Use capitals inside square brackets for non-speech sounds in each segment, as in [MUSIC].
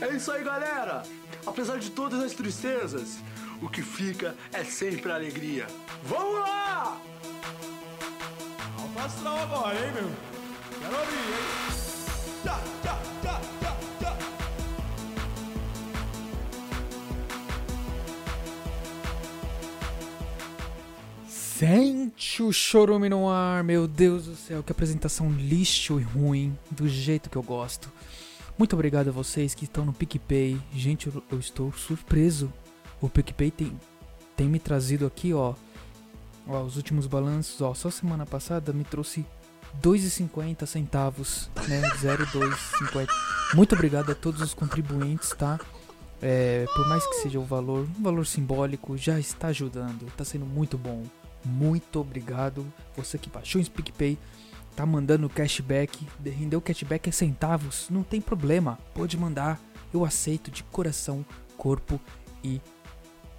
É isso aí, galera! Apesar de todas as tristezas, o que fica é sempre a alegria. Vamos lá! Alto astral agora, hein, meu? Quero ouvir, hein? Sente o chorume no ar, meu Deus do céu, que apresentação lixo e ruim, do jeito que eu gosto. Muito obrigado a vocês que estão no PicPay. Gente, eu, eu estou surpreso. O PicPay tem, tem me trazido aqui, ó, ó, os últimos balanços, ó, só semana passada me trouxe 2,50 centavos, né, [LAUGHS] 0,250. Muito obrigado a todos os contribuintes, tá? É, por mais que seja o valor, um valor simbólico, já está ajudando, está sendo muito bom. Muito obrigado. Você que baixou o PicPay, tá mandando cashback, rendeu cashback é centavos, não tem problema, pode mandar. Eu aceito de coração, corpo e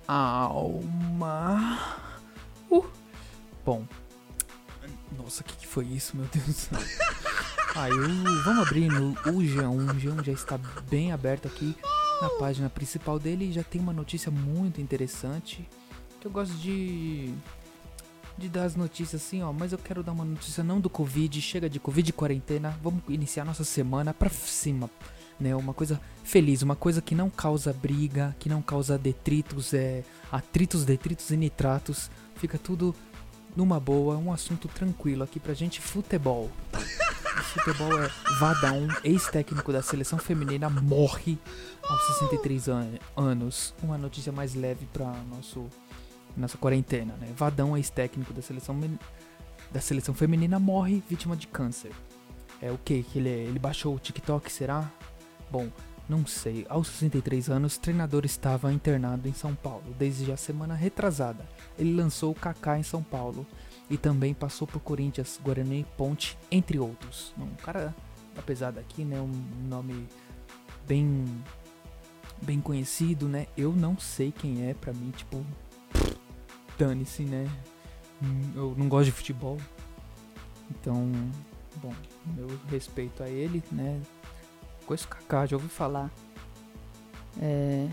alma. Uh. Bom, nossa, o que, que foi isso, meu Deus? Ah, [LAUGHS] eu, vamos abrir no o G1. O G1 já está bem aberto aqui na página principal dele. Já tem uma notícia muito interessante. Que eu gosto de de dar as notícias assim, ó, mas eu quero dar uma notícia não do Covid, chega de Covid quarentena, vamos iniciar nossa semana pra cima, né? Uma coisa feliz, uma coisa que não causa briga, que não causa detritos, é, atritos, detritos e nitratos, fica tudo numa boa, um assunto tranquilo aqui pra gente, futebol. Futebol é Vadão, ex-técnico da seleção feminina, morre aos 63 an anos. Uma notícia mais leve para nosso nossa quarentena, né? Vadão, ex-técnico da seleção da seleção feminina, morre vítima de câncer. É o que que ele é? Ele baixou o TikTok, será? Bom, não sei. Aos 63 anos, o treinador estava internado em São Paulo desde a semana retrasada. Ele lançou o Kaká em São Paulo e também passou por Corinthians, Guarani, Ponte, entre outros. Um cara apesar daqui, né, um nome bem bem conhecido, né? Eu não sei quem é, pra mim, tipo, dane-se, né? Eu não gosto de futebol. Então, bom, meu respeito a ele, né? Conheço o já ouvi falar. É.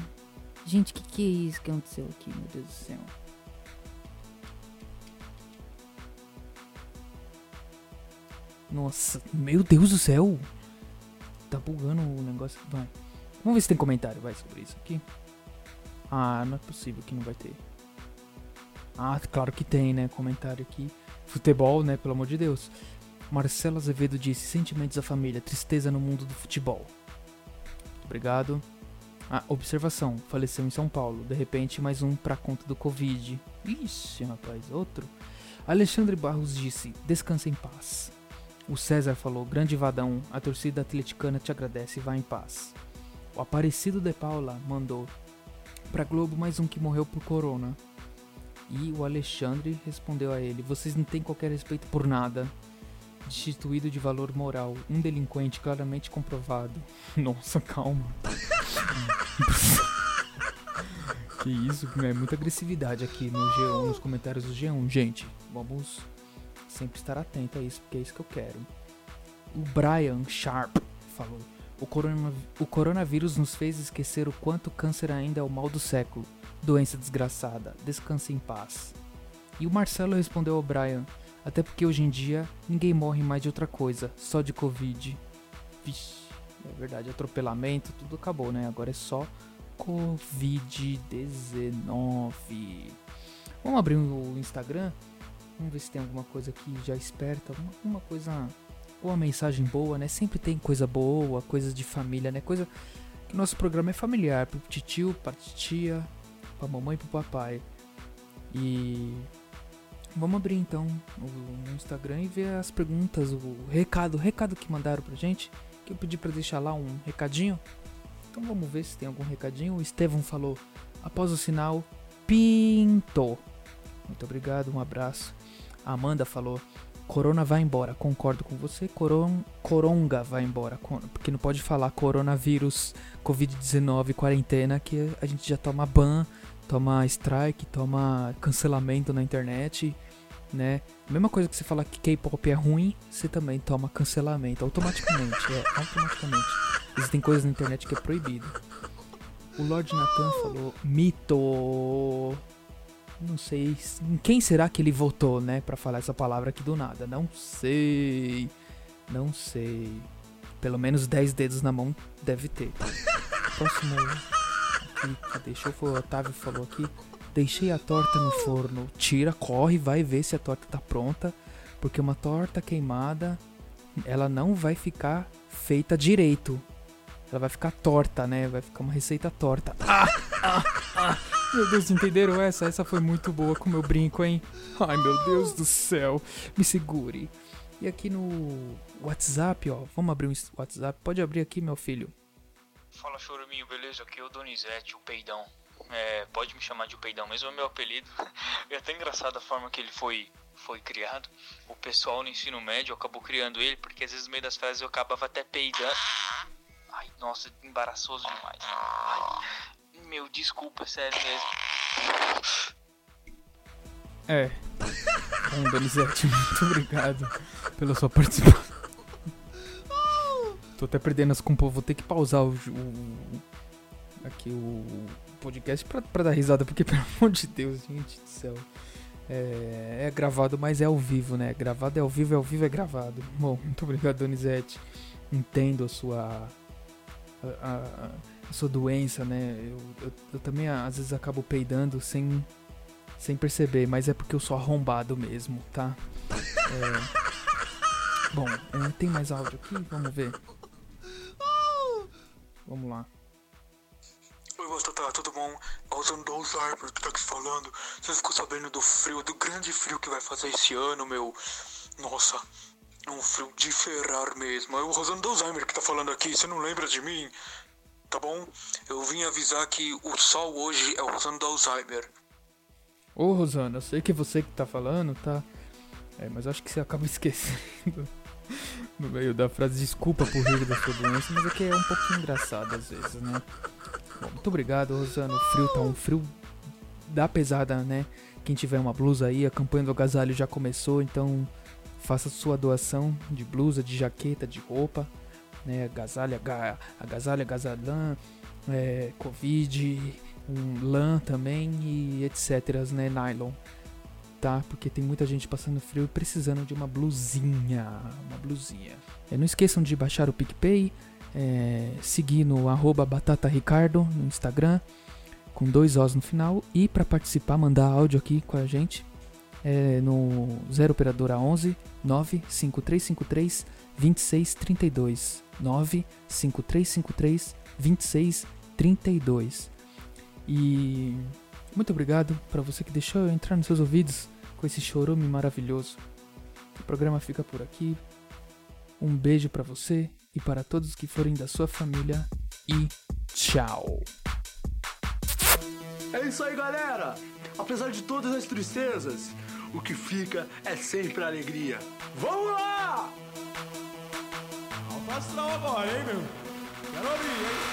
Gente, o que, que é isso que aconteceu aqui, meu Deus do céu? Nossa, meu Deus do céu! Tá bugando o negócio. Vai. Vamos ver se tem comentário, vai, sobre isso aqui. Ah, não é possível que não vai ter. Ah, claro que tem, né? Comentário aqui. Futebol, né? Pelo amor de Deus. Marcelo Azevedo disse: Sentimentos da família, tristeza no mundo do futebol. Obrigado. Ah, observação: faleceu em São Paulo. De repente, mais um pra conta do Covid. Ixi, rapaz, outro. Alexandre Barros disse: Descansa em paz. O César falou: Grande Vadão, a torcida atleticana te agradece e vá em paz. O Aparecido de Paula mandou: Pra Globo, mais um que morreu por corona. E o Alexandre respondeu a ele: Vocês não têm qualquer respeito por nada. Destituído de valor moral, um delinquente claramente comprovado. [LAUGHS] Nossa, calma. [LAUGHS] que isso, é muita agressividade aqui no G1, nos comentários do G1. Gente, vamos sempre estar atento a isso, porque é isso que eu quero. O Brian Sharp falou: o, corona, o coronavírus nos fez esquecer o quanto o câncer ainda é o mal do século. Doença desgraçada, descanse em paz. E o Marcelo respondeu ao Brian: até porque hoje em dia ninguém morre mais de outra coisa, só de Covid. Vixe, é verdade, atropelamento, tudo acabou, né? Agora é só Covid-19. Vamos abrir o Instagram? Vamos ver se tem alguma coisa que já esperta, alguma, coisa, uma mensagem boa, né? Sempre tem coisa boa, coisas de família, né? Coisa que nosso programa é familiar, pro tio, pra tia, pra mamãe e pro papai. E vamos abrir então o Instagram e ver as perguntas, o recado, o recado que mandaram pra gente, que eu pedi pra deixar lá um recadinho. Então vamos ver se tem algum recadinho. O Estevão falou: após o sinal, pintou. Muito obrigado, um abraço. A Amanda falou: Corona vai embora. Concordo com você. Coron, coronga vai embora. Porque não pode falar coronavírus, Covid-19, quarentena, que a gente já toma ban, toma strike, toma cancelamento na internet. né? Mesma coisa que você falar que K-pop é ruim, você também toma cancelamento automaticamente, é, automaticamente. Existem coisas na internet que é proibido. O Lord Nathan falou mito. Não sei em quem será que ele votou, né, para falar essa palavra aqui do nada. Não sei. Não sei. Pelo menos 10 dedos na mão deve ter. Próximo aqui? Deixa eu o Otávio falou aqui. Deixei a torta no forno. Tira, corre, vai ver se a torta tá pronta, porque uma torta queimada, ela não vai ficar feita direito. Ela vai ficar torta, né? Vai ficar uma receita torta. Ah, ah, ah. Meu Deus, entenderam essa? Essa foi muito boa com meu brinco, hein? Ai, meu Deus do céu. Me segure. E aqui no WhatsApp, ó. Vamos abrir um WhatsApp. Pode abrir aqui, meu filho. Fala, Choruminho, beleza? Aqui é o Donizete, o Peidão. É, pode me chamar de o Peidão, mesmo é meu apelido. [LAUGHS] É até engraçado a forma que ele foi, foi criado. O pessoal no ensino médio acabou criando ele, porque às vezes no meio das frases eu acabava até peidando. Ai, nossa, embaraçoso demais. Ai, meu, desculpa, sério mesmo. É. Bom, Donizete, [LAUGHS] muito obrigado pela sua participação. Tô até perdendo as compas, vou ter que pausar o, o aqui o podcast pra, pra, dar risada, porque [LAUGHS] pelo amor de Deus, gente do céu. É, é, gravado, mas é ao vivo, né? Gravado é ao vivo, é ao vivo, é gravado. [LAUGHS] Bom, muito obrigado, Donizete. Entendo a sua a, a, a sua doença, né? Eu, eu, eu, também às vezes acabo peidando sem, sem perceber, mas é porque eu sou arrombado mesmo, tá? É, [LAUGHS] bom, é, tem mais áudio aqui? Vamos ver. Vamos lá. Oi, Batata, tudo bom? Rosando do Alzheimer que tá aqui falando. Você ficou sabendo do frio, do grande frio que vai fazer esse ano, meu? Nossa, um frio de ferrar mesmo. É o Rosando do Alzheimer que tá falando aqui, você não lembra de mim? Tá bom? Eu vim avisar que o sol hoje é o Rosando do Alzheimer. Ô, Rosana, eu sei que é você que tá falando, tá? É, mas acho que você acaba [LAUGHS] esquecendo no meio da frase. Desculpa por rir da sua doença, mas é que é um pouquinho engraçado às vezes, né? Bom, muito obrigado, Rosana. O frio tá um frio da pesada, né? Quem tiver uma blusa aí, a campanha do agasalho já começou, então faça sua doação de blusa, de jaqueta, de roupa, né? Agasalho, agasalho, agasalhã, é, covid, um lã também e etc, né? Nylon tá? Porque tem muita gente passando frio e precisando de uma blusinha. Uma blusinha. É, não esqueçam de baixar o PicPay, é, seguir no arroba batataricardo no Instagram, com dois Os no final. E para participar, mandar áudio aqui com a gente é, no 0 Operadora 11 95353 2632. 95353 2632. E muito obrigado para você que deixou eu entrar nos seus ouvidos com esse chorume maravilhoso. O programa fica por aqui. Um beijo para você e para todos que forem da sua família e tchau. É isso aí, galera. Apesar de todas as tristezas, o que fica é sempre a alegria. Vamos lá! Alfa astral agora, hein, meu? Quero abrir, hein?